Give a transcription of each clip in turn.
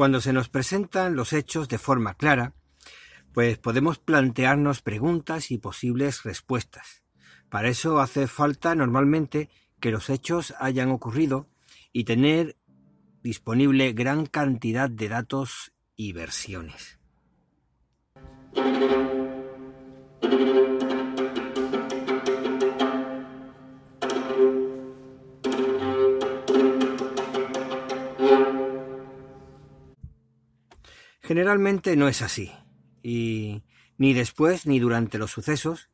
Cuando se nos presentan los hechos de forma clara, pues podemos plantearnos preguntas y posibles respuestas. Para eso hace falta normalmente que los hechos hayan ocurrido y tener disponible gran cantidad de datos y versiones. Generalmente no es así, y ni después ni durante los sucesos,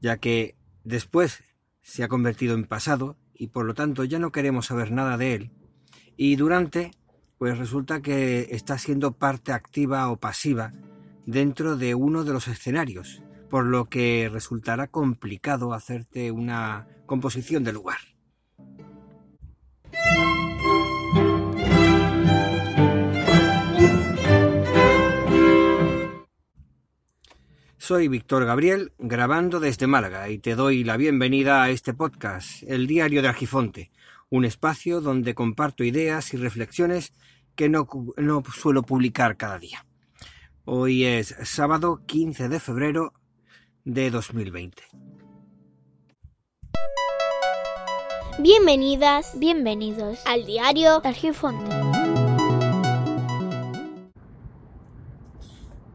ya que después se ha convertido en pasado y por lo tanto ya no queremos saber nada de él, y durante, pues resulta que está siendo parte activa o pasiva dentro de uno de los escenarios, por lo que resultará complicado hacerte una composición de lugar. Soy Víctor Gabriel, grabando desde Málaga, y te doy la bienvenida a este podcast, El Diario de Argifonte, un espacio donde comparto ideas y reflexiones que no, no suelo publicar cada día. Hoy es sábado 15 de febrero de 2020. Bienvenidas, bienvenidos al diario de Argifonte.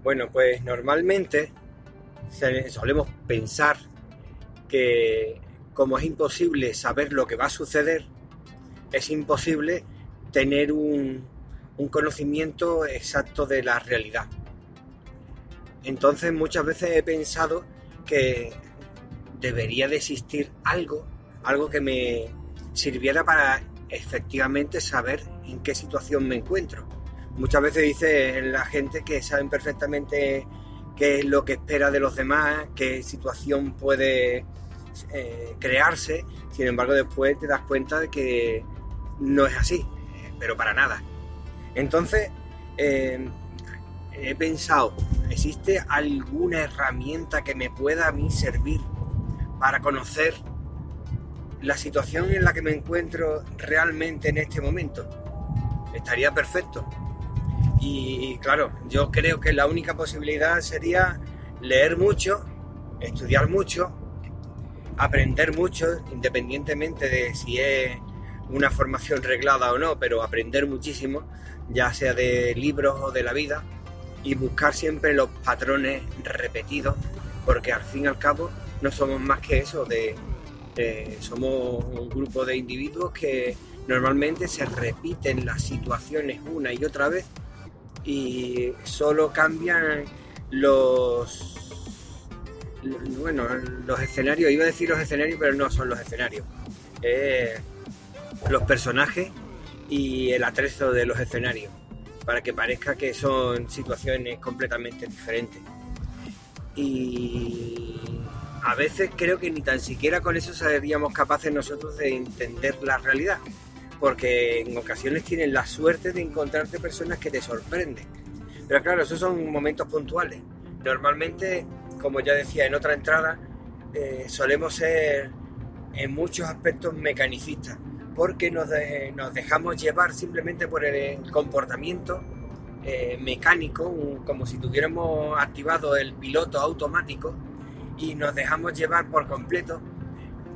Bueno, pues normalmente solemos pensar que como es imposible saber lo que va a suceder, es imposible tener un, conocimiento exacto de la realidad. Entonces muchas veces he pensado que debería de existir algo, algo que me sirviera para efectivamente saber en qué situación me encuentro. Muchas veces dice la gente que saben perfectamente qué es lo que espera de los demás, qué situación puede eh, crearse. Sin embargo, después te das cuenta de que no es así, pero para nada. Entonces, eh, he pensado, ¿existe alguna herramienta que me pueda a mí servir para conocer la situación en la que me encuentro realmente en este momento? Estaría perfecto. Y claro, yo creo que la única posibilidad sería leer mucho, estudiar mucho, aprender mucho, independientemente de si es una formación reglada o no, pero aprender muchísimo, ya sea de libros o de la vida, y buscar siempre los patrones repetidos, porque al fin y al cabo no somos más que eso, de, somos un grupo de individuos que normalmente se repiten las situaciones una y otra vez y solo cambian los bueno los escenarios. Iba a decir los escenarios pero no son los escenarios. Los personajes y el atrezo de los escenarios para que parezca que son situaciones completamente diferentes. Y a veces creo que ni tan siquiera con eso seríamos capaces nosotros de entender la realidad porque en ocasiones tienes la suerte de encontrarte personas que te sorprenden. Pero claro, esos son momentos puntuales. Normalmente, como ya decía en otra entrada, eh, solemos ser en muchos aspectos mecanicistas, porque nos, dejamos llevar simplemente por el comportamiento eh, mecánico, como si tuviéramos activado el piloto automático, y nos dejamos llevar por completo,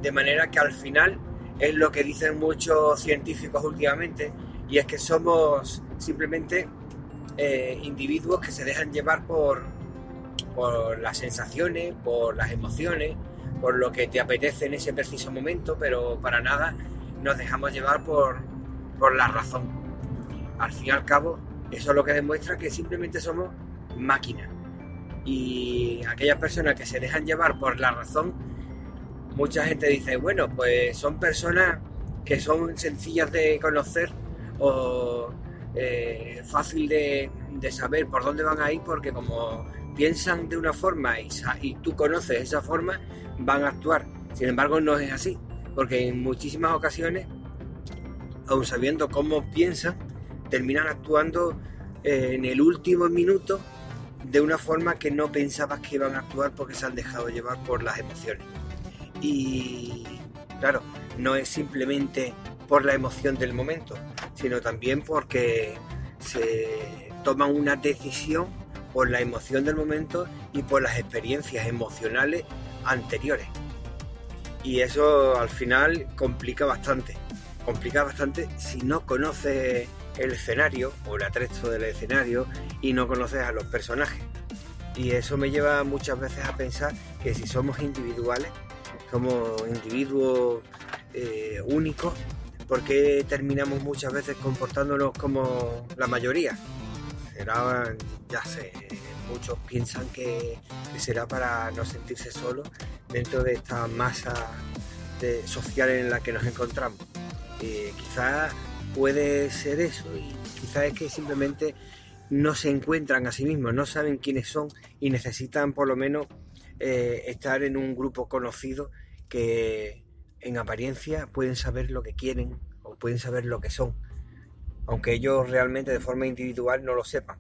de manera que al final es lo que dicen muchos científicos últimamente, y es que somos simplemente eh, individuos que se dejan llevar por, por las sensaciones, por las emociones, por lo que te apetece en ese preciso momento, pero para nada nos dejamos llevar por, por la razón. Al fin y al cabo, eso es lo que demuestra que simplemente somos máquinas. Y aquellas personas que se dejan llevar por la razón mucha gente dice, bueno, pues son personas que son sencillas de conocer o eh, fácil de, saber por dónde van a ir porque como piensan de una forma y, y tú conoces esa forma, van a actuar. Sin embargo, no es así, porque en muchísimas ocasiones, aun sabiendo cómo piensan, terminan actuando eh, en el último minuto de una forma que no pensabas que iban a actuar porque se han dejado llevar por las emociones. Y claro, no es simplemente por la emoción del momento, sino también porque se toman una decisión por la emoción del momento y por las experiencias emocionales anteriores. Y eso al final complica bastante. Complica bastante si no conoces el escenario o el atrecho del escenario y no conoces a los personajes. Y eso me lleva muchas veces a pensar que si somos individuales, somos individuos eh, únicos, ¿por qué terminamos muchas veces comportándonos como la mayoría? Será, ya sé, muchos piensan que, será para no sentirse solos dentro de esta masa social en la que nos encontramos. Eh, quizás puede ser eso y quizás es que simplemente no se encuentran a sí mismos, no saben quiénes son y necesitan por lo menos eh, estar en un grupo conocido que en apariencia pueden saber lo que quieren o pueden saber lo que son, aunque ellos realmente de forma individual no lo sepan.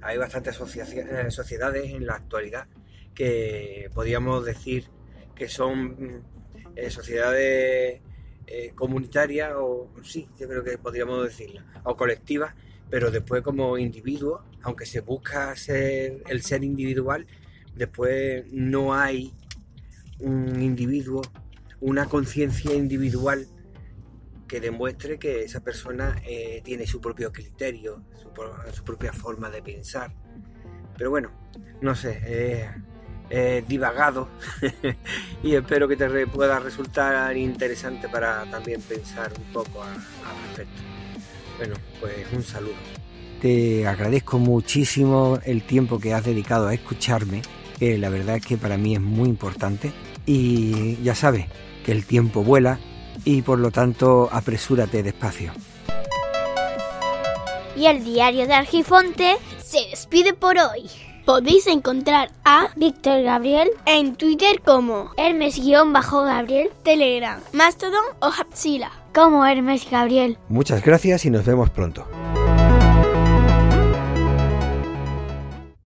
Hay bastantes eh, sociedades en la actualidad que podríamos decir que son eh, sociedades comunitarias o sí, yo creo que podríamos decirlo, o colectivas pero después como individuo, aunque se busca ser el ser individual, después no hay un individuo, una conciencia individual que demuestre que esa persona eh, tiene su propio criterio, su, propia forma de pensar. Pero bueno, no sé, eh, divagado y espero que te pueda resultar interesante para también pensar un poco al respecto. Bueno, pues un saludo. Te agradezco muchísimo el tiempo que has dedicado a escucharme, que la verdad es que para mí es muy importante. Y ya sabes que el tiempo vuela y por lo tanto apresúrate despacio. Y el diario de Argifonte se despide por hoy. Podéis encontrar a Víctor Gabriel en Twitter como Hermes-Gabriel, Telegram, Mastodon o Hapsila como Hermes Gabriel. Muchas gracias y nos vemos pronto.